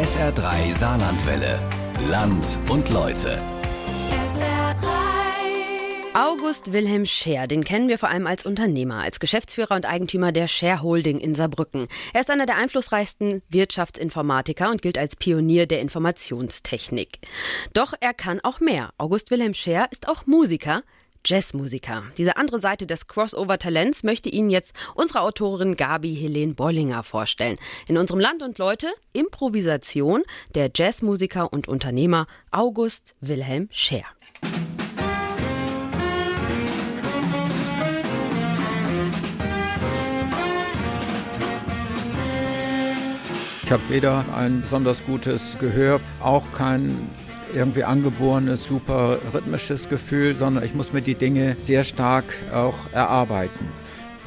SR3 Saarlandwelle. Land und Leute. SR3. August Wilhelm Scher, den kennen wir vor allem als Unternehmer, als Geschäftsführer und Eigentümer der Scher Holding in Saarbrücken. Er ist einer der einflussreichsten Wirtschaftsinformatiker und gilt als Pionier der Informationstechnik. Doch er kann auch mehr. August Wilhelm Scher ist auch Musiker, Jazzmusiker. Diese andere Seite des Crossover-Talents möchte Ihnen jetzt unsere Autorin Gabi Helene Bollinger vorstellen. In unserem Land und Leute Improvisation der Jazzmusiker und Unternehmer August Wilhelm Scher. Ich habe weder ein besonders gutes Gehör, auch kein irgendwie angeborenes, super rhythmisches Gefühl, sondern ich muss mir die Dinge sehr stark auch erarbeiten.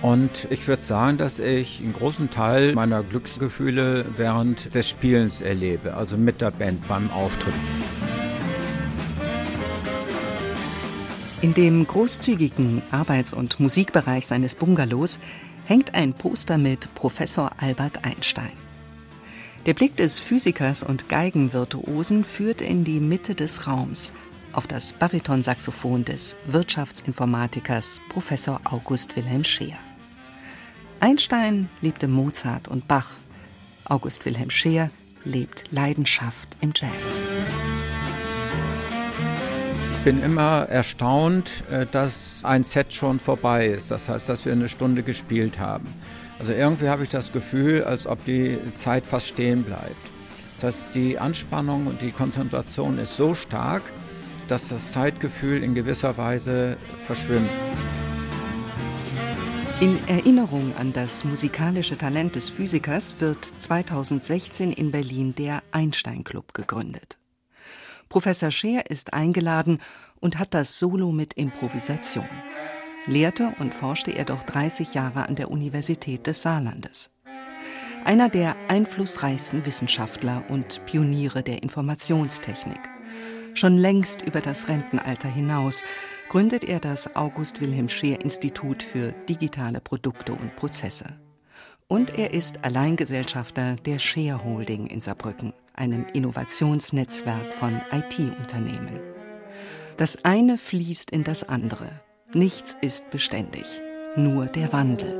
Und ich würde sagen, dass ich einen großen Teil meiner Glücksgefühle während des Spielens erlebe, also mit der Band beim Auftritt. In dem großzügigen Arbeits- und Musikbereich seines Bungalows hängt ein Poster mit Professor Albert Einstein. Der Blick des Physikers und Geigenvirtuosen führt in die Mitte des Raums, auf das Baritonsaxophon des Wirtschaftsinformatikers Professor August Wilhelm Scheer. Einstein liebte Mozart und Bach. August Wilhelm Scheer lebt Leidenschaft im Jazz. Ich bin immer erstaunt, äh, dass ein Set schon vorbei ist. Das heißt, dass wir eine Stunde gespielt haben. Also irgendwie habe ich das Gefühl, als ob die Zeit fast stehen bleibt. Das heißt, die Anspannung und die Konzentration ist so stark, dass das Zeitgefühl in gewisser Weise verschwimmt. In Erinnerung an das musikalische Talent des Physikers wird 2016 in Berlin der Einstein Club gegründet. Professor Scheer ist eingeladen und hat das Solo mit Improvisation lehrte und forschte er doch 30 Jahre an der Universität des Saarlandes. Einer der einflussreichsten Wissenschaftler und Pioniere der Informationstechnik. Schon längst über das Rentenalter hinaus gründet er das August Wilhelm Scheer Institut für digitale Produkte und Prozesse. Und er ist Alleingesellschafter der Scheer Holding in Saarbrücken, einem Innovationsnetzwerk von IT-Unternehmen. Das eine fließt in das andere. Nichts ist beständig, nur der Wandel.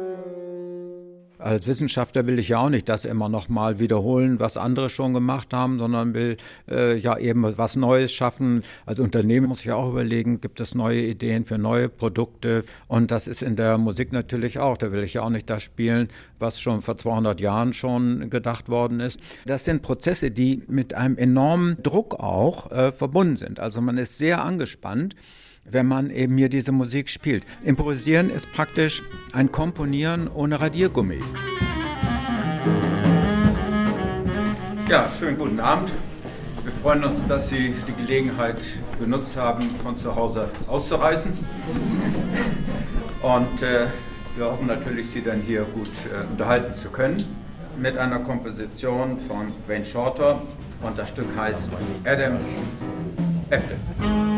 Als Wissenschaftler will ich ja auch nicht das immer noch mal wiederholen, was andere schon gemacht haben, sondern will äh, ja eben was Neues schaffen. Als Unternehmen muss ich auch überlegen, gibt es neue Ideen für neue Produkte? Und das ist in der Musik natürlich auch. Da will ich ja auch nicht das spielen, was schon vor 200 Jahren schon gedacht worden ist. Das sind Prozesse, die mit einem enormen Druck auch äh, verbunden sind. Also man ist sehr angespannt wenn man eben hier diese Musik spielt. Improvisieren ist praktisch ein Komponieren ohne Radiergummi. Ja, schönen guten Abend. Wir freuen uns, dass Sie die Gelegenheit genutzt haben, von zu Hause auszureisen. Und äh, wir hoffen natürlich, Sie dann hier gut äh, unterhalten zu können mit einer Komposition von Wayne Shorter und das Stück heißt Adams Apple.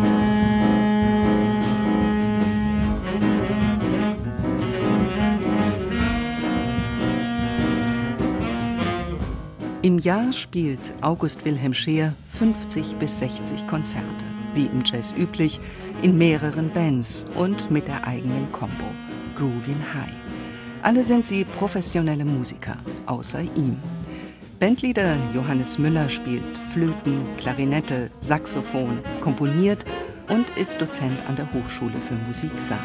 Im Jahr spielt August Wilhelm Scheer 50 bis 60 Konzerte, wie im Jazz üblich, in mehreren Bands und mit der eigenen Combo, Groovin High. Alle sind sie professionelle Musiker, außer ihm. Bandleader Johannes Müller spielt Flöten, Klarinette, Saxophon, komponiert und ist Dozent an der Hochschule für Musik Saar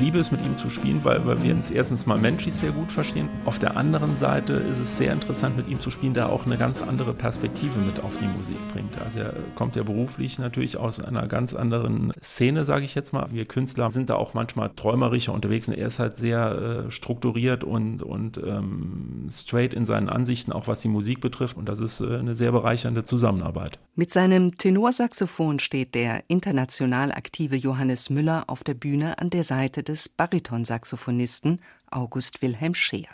liebe es, mit ihm zu spielen, weil, weil wir uns erstens mal menschlich sehr gut verstehen. Auf der anderen Seite ist es sehr interessant, mit ihm zu spielen, der auch eine ganz andere Perspektive mit auf die Musik bringt. Also er kommt ja beruflich natürlich aus einer ganz anderen Szene, sage ich jetzt mal. Wir Künstler sind da auch manchmal träumerischer unterwegs und er ist halt sehr äh, strukturiert und, und ähm, straight in seinen Ansichten, auch was die Musik betrifft. Und das ist äh, eine sehr bereichernde Zusammenarbeit. Mit seinem Tenorsaxophon steht der international aktive Johannes Müller auf der Bühne an der Seite des Baritonsaxophonisten August Wilhelm Scheer,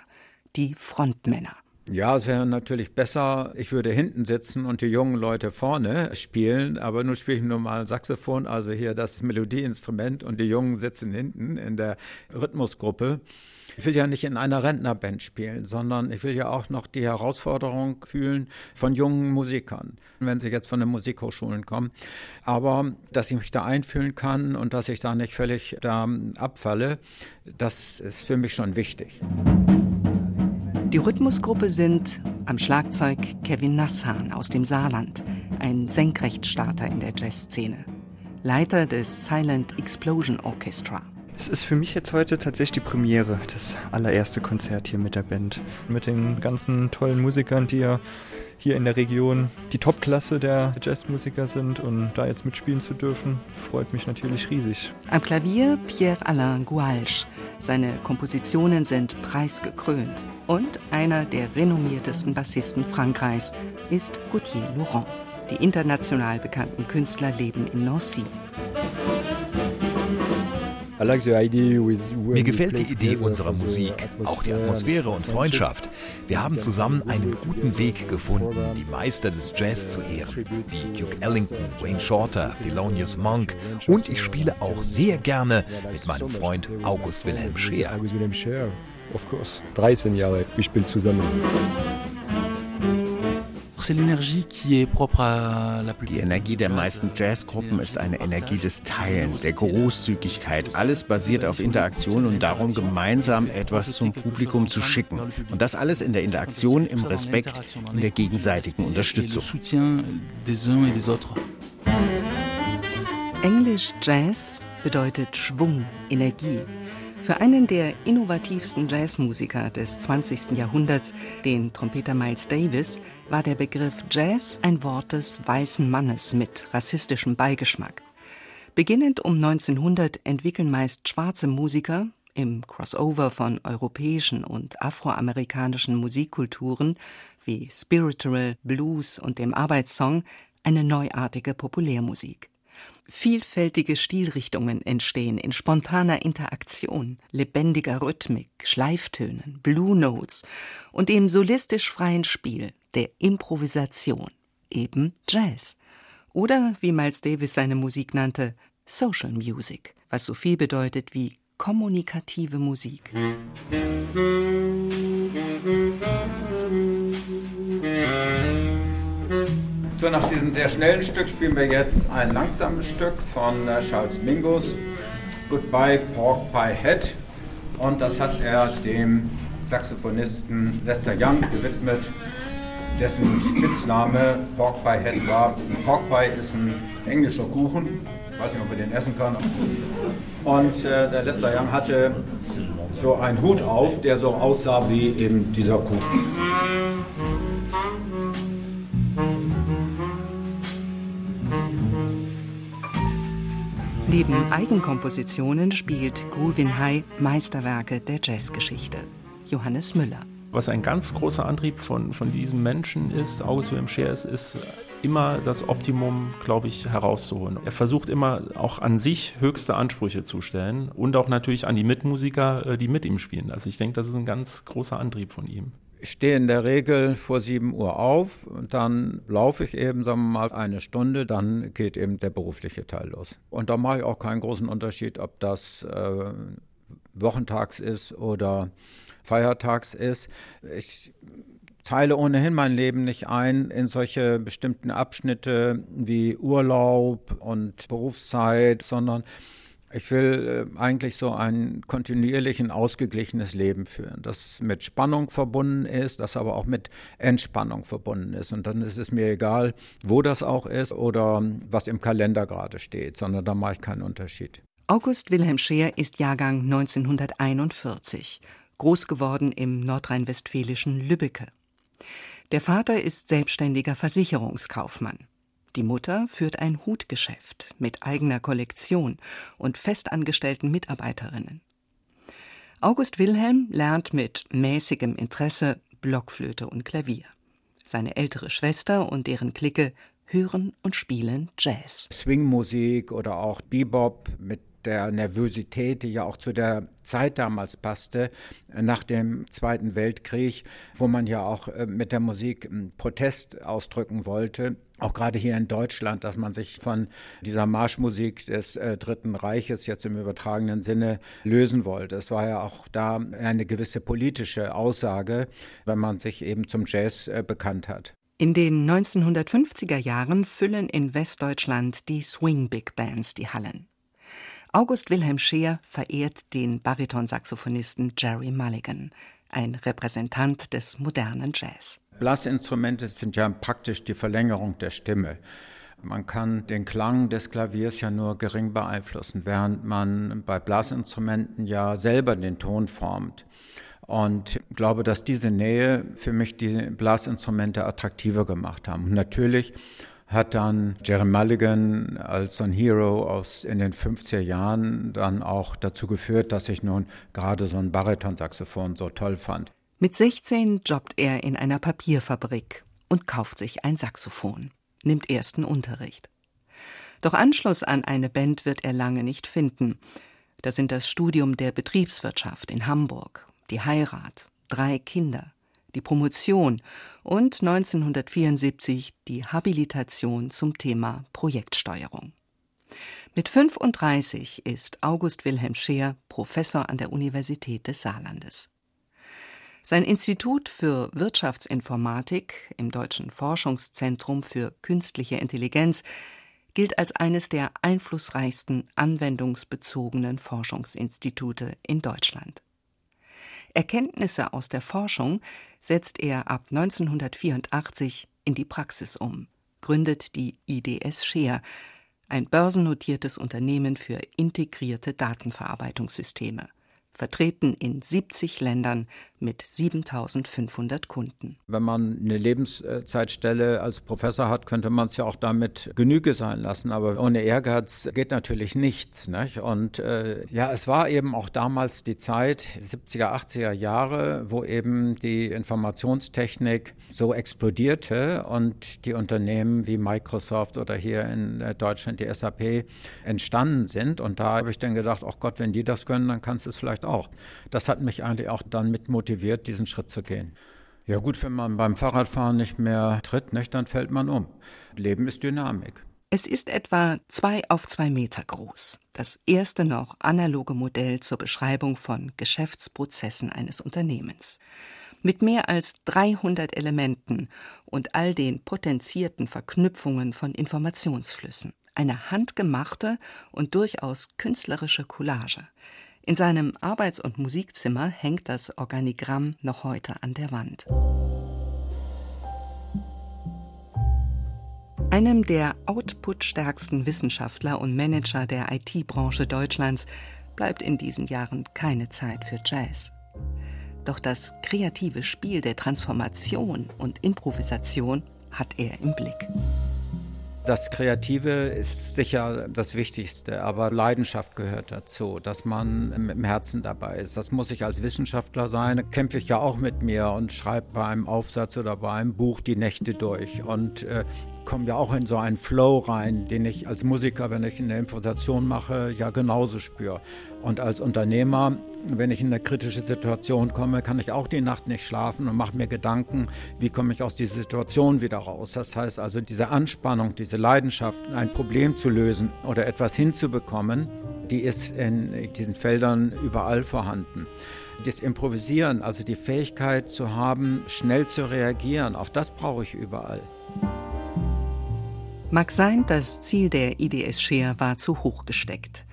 die Frontmänner. Ja, es wäre natürlich besser, ich würde hinten sitzen und die jungen Leute vorne spielen, aber nun spiele ich nur mal Saxophon, also hier das Melodieinstrument und die Jungen sitzen hinten in der Rhythmusgruppe. Ich will ja nicht in einer Rentnerband spielen, sondern ich will ja auch noch die Herausforderung fühlen von jungen Musikern, wenn sie jetzt von den Musikhochschulen kommen. Aber dass ich mich da einfühlen kann und dass ich da nicht völlig da abfalle, das ist für mich schon wichtig. Die Rhythmusgruppe sind am Schlagzeug Kevin Nassan aus dem Saarland, ein Senkrechtstarter in der Jazzszene, Leiter des Silent Explosion Orchestra. Es ist für mich jetzt heute tatsächlich die Premiere, das allererste Konzert hier mit der Band. Mit den ganzen tollen Musikern, die ja hier in der Region die Topklasse der Jazzmusiker sind und da jetzt mitspielen zu dürfen, freut mich natürlich riesig. Am Klavier Pierre-Alain Goualch. Seine Kompositionen sind preisgekrönt. Und einer der renommiertesten Bassisten Frankreichs ist Gauthier Laurent. Die international bekannten Künstler leben in Nancy. Mir gefällt die Idee unserer Musik, auch die Atmosphäre und Freundschaft. Wir haben zusammen einen guten Weg gefunden, die Meister des Jazz zu ehren, wie Duke Ellington, Wayne Shorter, Thelonious Monk und ich spiele auch sehr gerne mit meinem Freund August Wilhelm Scheer. Of course. 13 Jahre, wir spielen zusammen. Die Energie der meisten Jazzgruppen ist eine Energie des Teilens, der Großzügigkeit. Alles basiert auf Interaktion und darum, gemeinsam etwas zum Publikum zu schicken. Und das alles in der Interaktion, im Respekt, in der gegenseitigen Unterstützung. Englisch Jazz bedeutet Schwung, Energie. Für einen der innovativsten Jazzmusiker des 20. Jahrhunderts, den Trompeter Miles Davis, war der Begriff Jazz ein Wort des weißen Mannes mit rassistischem Beigeschmack. Beginnend um 1900 entwickeln meist schwarze Musiker im Crossover von europäischen und afroamerikanischen Musikkulturen wie Spiritual, Blues und dem Arbeitssong eine neuartige Populärmusik. Vielfältige Stilrichtungen entstehen in spontaner Interaktion, lebendiger Rhythmik, Schleiftönen, Blue Notes und dem solistisch freien Spiel, der Improvisation, eben Jazz. Oder, wie Miles Davis seine Musik nannte, Social Music, was so viel bedeutet wie kommunikative Musik. So, nach diesem sehr schnellen Stück spielen wir jetzt ein langsames Stück von äh, Charles Mingus, Goodbye Pork Pie Head. Und das hat er dem Saxophonisten Lester Young gewidmet, dessen Spitzname Pork Pie Head war. Pork Pie ist ein englischer Kuchen, ich weiß nicht, ob man den essen kann. Und äh, der Lester Young hatte so einen Hut auf, der so aussah wie eben dieser Kuchen. Neben Eigenkompositionen spielt Groovin High Meisterwerke der Jazzgeschichte. Johannes Müller. Was ein ganz großer Antrieb von, von diesem Menschen ist, August Wilhelm Scheer, ist, ist immer das Optimum, glaube ich, herauszuholen. Er versucht immer auch an sich höchste Ansprüche zu stellen und auch natürlich an die Mitmusiker, äh, die mit ihm spielen. Also ich denke, das ist ein ganz großer Antrieb von ihm. Ich stehe in der Regel vor 7 Uhr auf und dann laufe ich eben, sagen wir mal, eine Stunde, dann geht eben der berufliche Teil los. Und da mache ich auch keinen großen Unterschied, ob das äh, wochentags ist oder feiertags ist. Ich teile ohnehin mein Leben nicht ein in solche bestimmten Abschnitte wie Urlaub und Berufszeit, sondern ich will äh, eigentlich so ein kontinuierlich ausgeglichenes Leben führen, das mit Spannung verbunden ist, das aber auch mit Entspannung verbunden ist. Und dann ist es mir egal, wo das auch ist oder was im Kalender gerade steht, sondern da mache ich keinen Unterschied. August Wilhelm Scheer ist Jahrgang 1941, groß geworden im nordrhein-westfälischen Lübbecke. Der Vater ist selbstständiger Versicherungskaufmann. Die Mutter führt ein Hutgeschäft mit eigener Kollektion und festangestellten Mitarbeiterinnen. August Wilhelm lernt mit mäßigem Interesse Blockflöte und Klavier. Seine ältere Schwester und deren Clique hören und spielen Jazz. Swingmusik oder auch Bebop mit der Nervosität, die ja auch zu der Zeit damals passte, nach dem Zweiten Weltkrieg, wo man ja auch äh, mit der Musik Protest ausdrücken wollte. Auch gerade hier in Deutschland, dass man sich von dieser Marschmusik des äh, Dritten Reiches jetzt im übertragenen Sinne lösen wollte. Es war ja auch da eine gewisse politische Aussage, wenn man sich eben zum Jazz äh, bekannt hat. In den 1950er Jahren füllen in Westdeutschland die Swing Big Bands die Hallen. August Wilhelm Scheer verehrt den Baritonsaxophonisten Jerry Mulligan, ein Repräsentant des modernen Jazz. Blasinstrumente sind ja praktisch die Verlängerung der Stimme. Man kann den Klang des Klaviers ja nur gering beeinflussen, während man bei Blasinstrumenten ja selber den Ton formt. Und ich glaube, dass diese Nähe für mich die Blasinstrumente attraktiver gemacht haben. Natürlich hat dann Jerry Mulligan als so ein Hero aus in den 50er Jahren dann auch dazu geführt, dass ich nun gerade so ein Baritonsaxophon so toll fand. Mit 16 jobbt er in einer Papierfabrik und kauft sich ein Saxophon, nimmt ersten Unterricht. Doch Anschluss an eine Band wird er lange nicht finden. Das sind das Studium der Betriebswirtschaft in Hamburg, die Heirat, drei Kinder, die Promotion und 1974 die Habilitation zum Thema Projektsteuerung. Mit 35 ist August Wilhelm Scheer Professor an der Universität des Saarlandes. Sein Institut für Wirtschaftsinformatik im Deutschen Forschungszentrum für künstliche Intelligenz gilt als eines der einflussreichsten anwendungsbezogenen Forschungsinstitute in Deutschland. Erkenntnisse aus der Forschung setzt er ab 1984 in die Praxis um, gründet die IDS Share, ein börsennotiertes Unternehmen für integrierte Datenverarbeitungssysteme vertreten in 70 Ländern mit 7500 Kunden. Wenn man eine Lebenszeitstelle als Professor hat, könnte man es ja auch damit Genüge sein lassen. Aber ohne Ehrgeiz geht natürlich nichts. Nicht? Und äh, ja, es war eben auch damals die Zeit, 70er, 80er Jahre, wo eben die Informationstechnik so explodierte und die Unternehmen wie Microsoft oder hier in äh, Deutschland die SAP entstanden sind. Und da habe ich dann gedacht, ach Gott, wenn die das können, dann kannst du es vielleicht auch. Das hat mich eigentlich auch dann mit motiviert, diesen Schritt zu gehen. Ja gut, wenn man beim Fahrradfahren nicht mehr tritt, nicht, dann fällt man um. Leben ist Dynamik. Es ist etwa zwei auf zwei Meter groß. Das erste noch analoge Modell zur Beschreibung von Geschäftsprozessen eines Unternehmens. Mit mehr als 300 Elementen und all den potenzierten Verknüpfungen von Informationsflüssen. Eine handgemachte und durchaus künstlerische Collage. In seinem Arbeits- und Musikzimmer hängt das Organigramm noch heute an der Wand. Einem der outputstärksten Wissenschaftler und Manager der IT-Branche Deutschlands bleibt in diesen Jahren keine Zeit für Jazz. Doch das kreative Spiel der Transformation und Improvisation hat er im Blick. Das Kreative ist sicher das Wichtigste, aber Leidenschaft gehört dazu, dass man im Herzen dabei ist. Das muss ich als Wissenschaftler sein. Kämpfe ich ja auch mit mir und schreibe bei einem Aufsatz oder bei einem Buch die Nächte durch und äh, komme ja auch in so einen Flow rein, den ich als Musiker, wenn ich eine Improvisation mache, ja genauso spüre. Und als Unternehmer, wenn ich in eine kritische Situation komme, kann ich auch die Nacht nicht schlafen und mache mir Gedanken, wie komme ich aus dieser Situation wieder raus. Das heißt also, diese Anspannung, diese Leidenschaft, ein Problem zu lösen oder etwas hinzubekommen, die ist in diesen Feldern überall vorhanden. Das Improvisieren, also die Fähigkeit zu haben, schnell zu reagieren, auch das brauche ich überall. Mag sein, das Ziel der IDS Share war zu hoch gesteckt.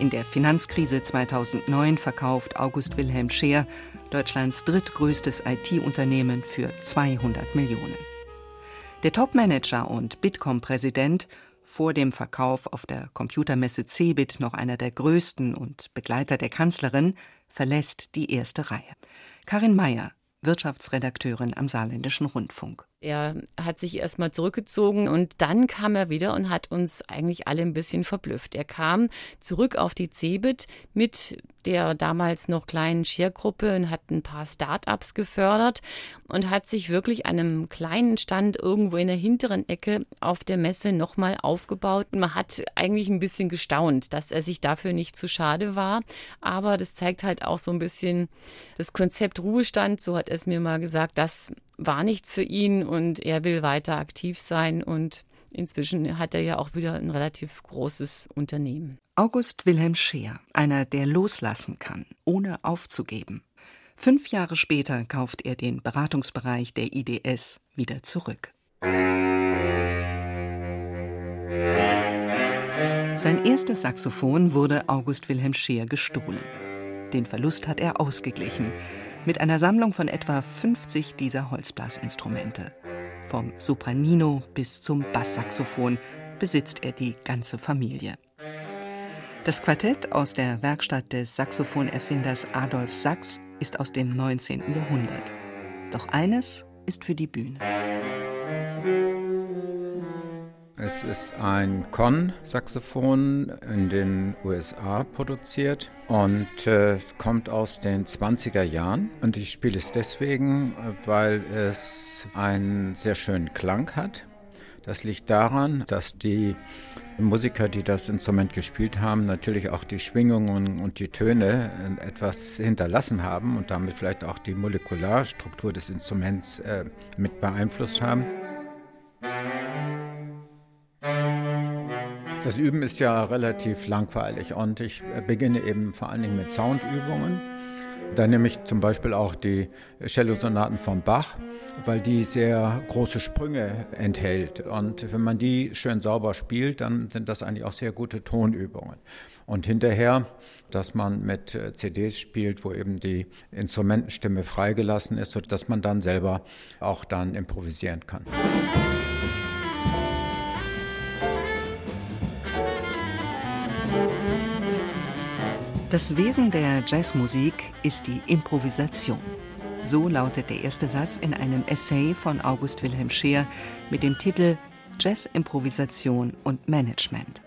In der Finanzkrise 2009 verkauft August Wilhelm Scheer Deutschlands drittgrößtes IT-Unternehmen für 200 Millionen. Der Topmanager und Bitkom-Präsident, vor dem Verkauf auf der Computermesse Cebit noch einer der größten und Begleiter der Kanzlerin, verlässt die erste Reihe. Karin Mayer, Wirtschaftsredakteurin am Saarländischen Rundfunk. Er hat sich erstmal zurückgezogen und dann kam er wieder und hat uns eigentlich alle ein bisschen verblüfft. Er kam zurück auf die Cebit mit der damals noch kleinen Schergruppe und hat ein paar Start-ups gefördert und hat sich wirklich einem kleinen Stand irgendwo in der hinteren Ecke auf der Messe nochmal aufgebaut. Man hat eigentlich ein bisschen gestaunt, dass er sich dafür nicht zu schade war. Aber das zeigt halt auch so ein bisschen das Konzept Ruhestand, so hat er es mir mal gesagt, das war nichts für ihn und er will weiter aktiv sein und inzwischen hat er ja auch wieder ein relativ großes Unternehmen. August Wilhelm Scheer, einer, der loslassen kann, ohne aufzugeben. Fünf Jahre später kauft er den Beratungsbereich der IDS wieder zurück. Sein erstes Saxophon wurde August Wilhelm Scheer gestohlen. Den Verlust hat er ausgeglichen mit einer Sammlung von etwa 50 dieser Holzblasinstrumente. Vom Sopranino bis zum Basssaxophon besitzt er die ganze Familie. Das Quartett aus der Werkstatt des Saxophonerfinders Adolf Sachs ist aus dem 19. Jahrhundert. Doch eines ist für die Bühne. Es ist ein Con-Saxophon in den USA produziert und äh, es kommt aus den 20er Jahren. Und ich spiele es deswegen, weil es einen sehr schönen Klang hat. Das liegt daran, dass die Musiker, die das Instrument gespielt haben, natürlich auch die Schwingungen und die Töne etwas hinterlassen haben und damit vielleicht auch die Molekularstruktur des Instruments äh, mit beeinflusst haben. Das Üben ist ja relativ langweilig und ich beginne eben vor allen Dingen mit Soundübungen. Da nehme ich zum Beispiel auch die Cellosonaten von Bach, weil die sehr große Sprünge enthält. Und wenn man die schön sauber spielt, dann sind das eigentlich auch sehr gute Tonübungen. Und hinterher, dass man mit CDs spielt, wo eben die Instrumentenstimme freigelassen ist, sodass man dann selber auch dann improvisieren kann. Das Wesen der Jazzmusik ist die Improvisation. So lautet der erste Satz in einem Essay von August Wilhelm Scheer mit dem Titel Jazz-Improvisation und Management.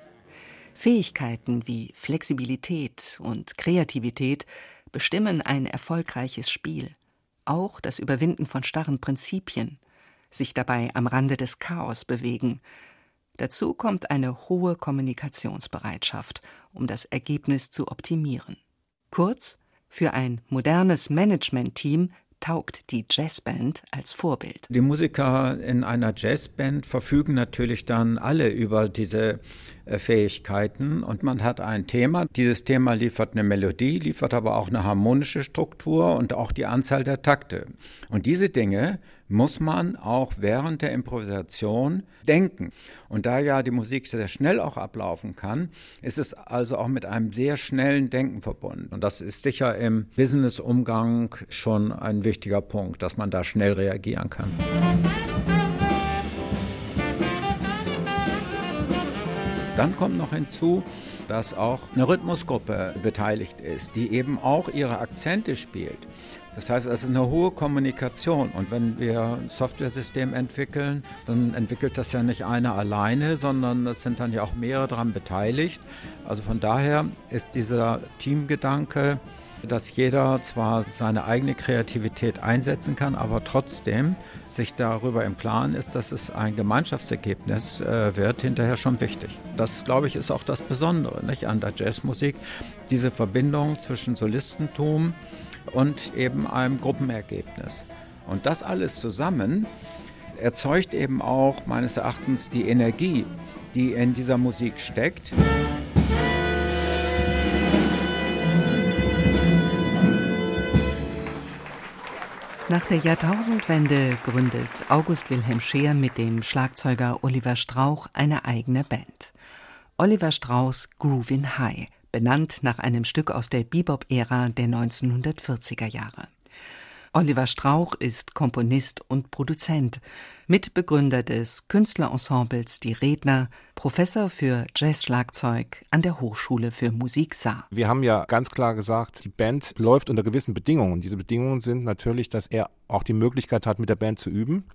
Fähigkeiten wie Flexibilität und Kreativität bestimmen ein erfolgreiches Spiel, auch das Überwinden von starren Prinzipien, sich dabei am Rande des Chaos bewegen, Dazu kommt eine hohe Kommunikationsbereitschaft, um das Ergebnis zu optimieren. Kurz, für ein modernes Management-Team taugt die Jazzband als Vorbild. Die Musiker in einer Jazzband verfügen natürlich dann alle über diese äh, Fähigkeiten und man hat ein Thema. Dieses Thema liefert eine Melodie, liefert aber auch eine harmonische Struktur und auch die Anzahl der Takte. Und diese Dinge muss man auch während der Improvisation denken. Und da ja die Musik sehr schnell auch ablaufen kann, ist es also auch mit einem sehr schnellen Denken verbunden. Und das ist sicher im Business-Umgang schon ein wichtiger Punkt, dass man da schnell reagieren kann. Dann kommt noch hinzu, dass auch eine Rhythmusgruppe beteiligt ist, die eben auch ihre Akzente spielt. Das heißt, es ist eine hohe Kommunikation. Und wenn wir ein Softwaresystem entwickeln, dann entwickelt das ja nicht einer alleine, sondern es sind dann ja auch mehrere daran beteiligt. Also von daher ist dieser Teamgedanke, dass jeder zwar seine eigene Kreativität einsetzen kann, aber trotzdem sich darüber im Klaren ist, dass es ein Gemeinschaftsergebnis äh, wird, hinterher schon wichtig. Das, glaube ich, ist auch das Besondere nicht, an der Jazzmusik, diese Verbindung zwischen Solistentum, und eben einem Gruppenergebnis. Und das alles zusammen erzeugt eben auch meines Erachtens die Energie, die in dieser Musik steckt. Nach der Jahrtausendwende gründet August Wilhelm Scheer mit dem Schlagzeuger Oliver Strauch eine eigene Band. Oliver Strauchs Groovin High benannt nach einem Stück aus der Bebop-Ära der 1940er Jahre. Oliver Strauch ist Komponist und Produzent, Mitbegründer des Künstlerensembles Die Redner, Professor für Jazzschlagzeug an der Hochschule für Musik Saar. Wir haben ja ganz klar gesagt, die Band läuft unter gewissen Bedingungen. Diese Bedingungen sind natürlich, dass er auch die Möglichkeit hat, mit der Band zu üben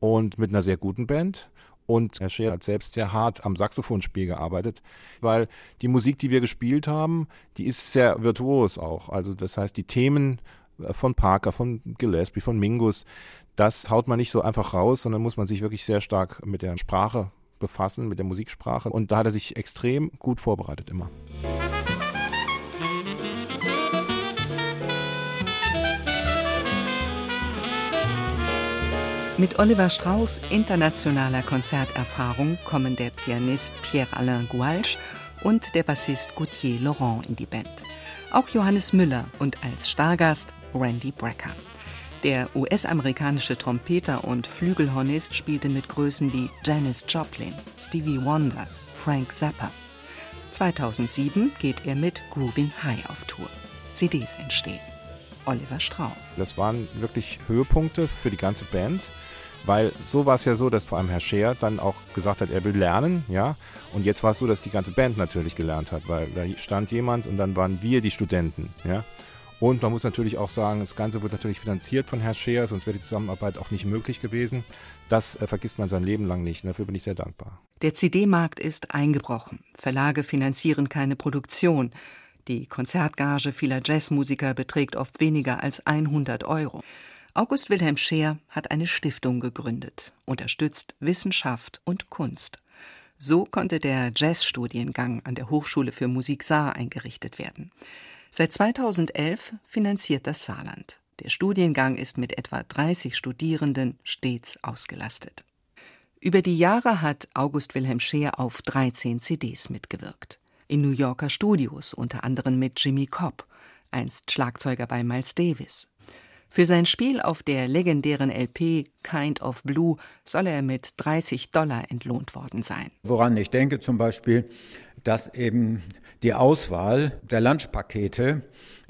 und mit einer sehr guten Band. Und Herr Scheer hat selbst sehr hart am Saxophonspiel gearbeitet, weil die Musik, die wir gespielt haben, die ist sehr virtuos auch. Also das heißt, die Themen äh, von Parker, von Gillespie, von Mingus, das haut man nicht so einfach raus, sondern muss man sich wirklich sehr stark mit der Sprache befassen, mit der Musiksprache. Und da hat er sich extrem gut vorbereitet immer. Mit Oliver Strauß internationaler Konzerterfahrung kommen der Pianist Pierre-Alain Gouache und der Bassist Gauthier Laurent in die Band. Auch Johannes Müller und als Stargast Randy Brecker. Der US-amerikanische Trompeter und Flügelhornist spielte mit Größen wie Janis Joplin, Stevie Wonder, Frank Zappa. 2007 geht er mit Groovin High auf Tour. CDs entstehen. Oliver Strauch. Das waren wirklich Höhepunkte für die ganze Band. Weil so war es ja so, dass vor allem Herr Scheer dann auch gesagt hat, er will lernen, ja. Und jetzt war es so, dass die ganze Band natürlich gelernt hat, weil da stand jemand und dann waren wir die Studenten, ja. Und man muss natürlich auch sagen, das Ganze wird natürlich finanziert von Herrn Scheer, sonst wäre die Zusammenarbeit auch nicht möglich gewesen. Das äh, vergisst man sein Leben lang nicht. Dafür bin ich sehr dankbar. Der CD-Markt ist eingebrochen. Verlage finanzieren keine Produktion. Die Konzertgage vieler Jazzmusiker beträgt oft weniger als 100 Euro. August Wilhelm Scheer hat eine Stiftung gegründet, unterstützt Wissenschaft und Kunst. So konnte der Jazzstudiengang an der Hochschule für Musik Saar eingerichtet werden. Seit 2011 finanziert das Saarland. Der Studiengang ist mit etwa 30 Studierenden stets ausgelastet. Über die Jahre hat August Wilhelm Scheer auf 13 CDs mitgewirkt. In New Yorker Studios, unter anderem mit Jimmy Cobb, einst Schlagzeuger bei Miles Davis. Für sein Spiel auf der legendären LP Kind of Blue soll er mit 30 Dollar entlohnt worden sein. Woran ich denke zum Beispiel, dass eben die Auswahl der Lunchpakete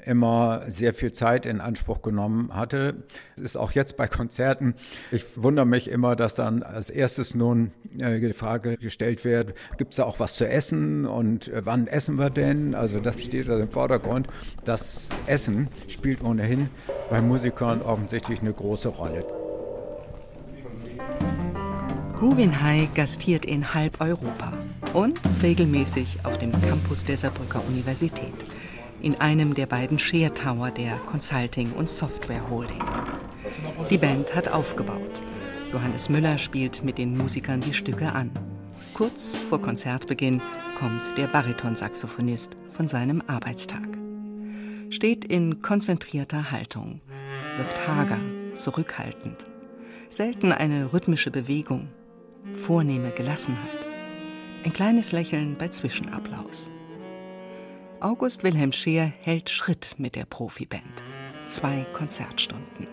immer sehr viel Zeit in Anspruch genommen hatte. Es ist auch jetzt bei Konzerten. Ich wundere mich immer, dass dann als erstes nun äh, die Frage gestellt wird, gibt es da auch was zu essen und äh, wann essen wir denn? Also das steht also im Vordergrund. Das Essen spielt ohnehin bei Musikern offensichtlich eine große Rolle. Groovin High gastiert in halb Europa und regelmäßig auf dem Campus der Saarbrücker Universität in einem der beiden Share Tower der Consulting und Software Holding. Die Band hat aufgebaut. Johannes Müller spielt mit den Musikern die Stücke an. Kurz vor Konzertbeginn kommt der Baritonsaxophonist von seinem Arbeitstag. Steht in konzentrierter Haltung, wirkt hager, zurückhaltend. Selten eine rhythmische Bewegung, vornehme Gelassenheit. Ein kleines Lächeln bei Zwischenapplaus. August Wilhelm Scheer hält Schritt mit der Profiband. Zwei Konzertstunden.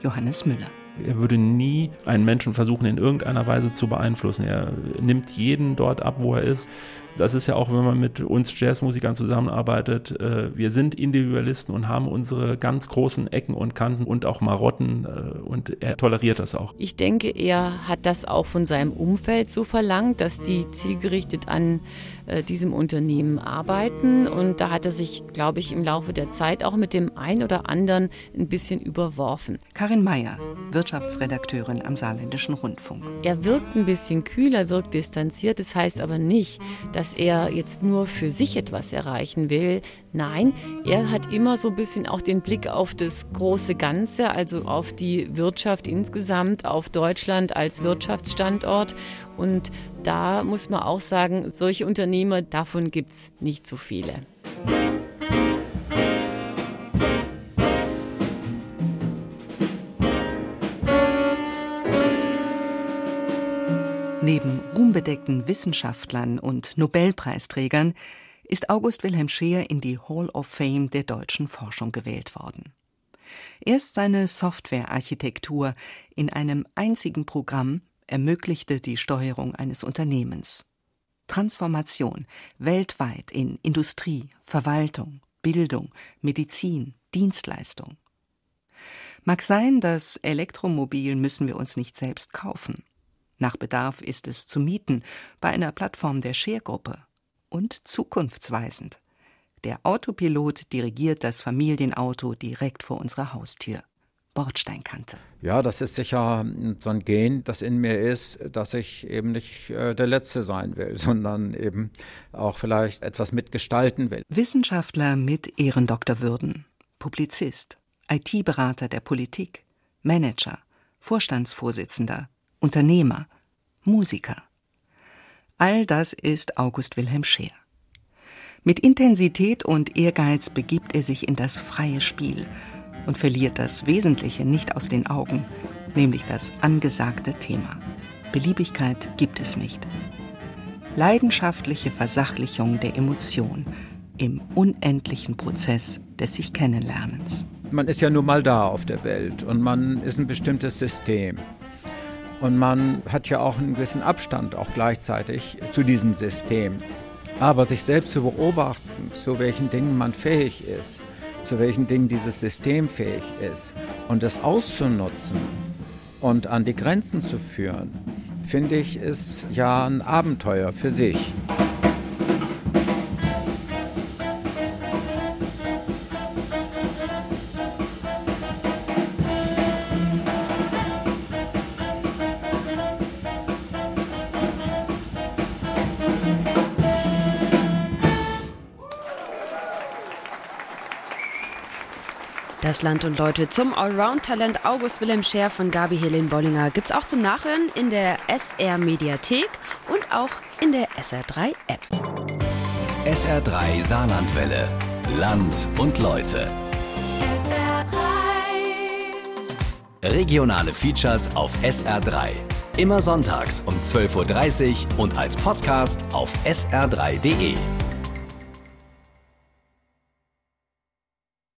Johannes Müller. Er würde nie einen Menschen versuchen, in irgendeiner Weise zu beeinflussen. Er nimmt jeden dort ab, wo er ist. Das ist ja auch, wenn man mit uns Jazzmusikern zusammenarbeitet. Äh, wir sind Individualisten und haben unsere ganz großen Ecken und Kanten und auch Marotten äh, und er toleriert das auch. Ich denke, er hat das auch von seinem Umfeld so verlangt, dass die zielgerichtet an äh, diesem Unternehmen arbeiten und da hat er sich, glaube ich, im Laufe der Zeit auch mit dem einen oder anderen ein bisschen überworfen. Karin Meyer, Wirtschaftsredakteurin am Saarländischen Rundfunk. Er wirkt ein bisschen kühler, wirkt distanziert, das heißt aber nicht, dass dass er jetzt nur für sich etwas erreichen will. Nein, er hat immer so ein bisschen auch den Blick auf das große Ganze, also auf die Wirtschaft insgesamt, auf Deutschland als Wirtschaftsstandort. Und da muss man auch sagen, solche Unternehmer, davon gibt es nicht so viele. Neben ruhmbedeckten Wissenschaftlern und Nobelpreisträgern ist August Wilhelm Scheer in die Hall of Fame der deutschen Forschung gewählt worden. Erst seine Softwarearchitektur in einem einzigen Programm ermöglichte die Steuerung eines Unternehmens. Transformation weltweit in Industrie, Verwaltung, Bildung, Medizin, Dienstleistung. Mag sein, das Elektromobil müssen wir uns nicht selbst kaufen. Nach Bedarf ist es zu mieten bei einer Plattform der Share-Gruppe und zukunftsweisend. Der Autopilot dirigiert das Familienauto direkt vor unserer Haustür. Bordsteinkante. Ja, das ist sicher so ein Gen, das in mir ist, dass ich eben nicht äh, der Letzte sein will, sondern eben auch vielleicht etwas mitgestalten will. Wissenschaftler mit Ehrendoktorwürden, Publizist, IT-Berater der Politik, Manager, Vorstandsvorsitzender, Unternehmer, Musiker. All das ist August Wilhelm Scheer. Mit Intensität und Ehrgeiz begibt er sich in das freie Spiel und verliert das Wesentliche nicht aus den Augen, nämlich das angesagte Thema. Beliebigkeit gibt es nicht. Leidenschaftliche Versachlichung der Emotion im unendlichen Prozess des sich Kennenlernens. Man ist ja nun mal da auf der Welt und man ist ein bestimmtes System. Und man hat ja auch einen gewissen Abstand auch gleichzeitig zu diesem System. Aber sich selbst zu beobachten, zu welchen Dingen man fähig ist, zu welchen Dingen dieses System fähig ist und das auszunutzen und an die Grenzen zu führen, finde ich, ist ja ein Abenteuer für sich. Das Land und Leute zum Allround-Talent August Wilhelm Scher von Gabi Helene Bollinger gibt's auch zum Nachhören in der SR Mediathek und auch in der SR3 App. SR3 Saarlandwelle. Land und Leute. SR3. Regionale Features auf SR3. Immer sonntags um 12.30 Uhr und als Podcast auf sr3.de.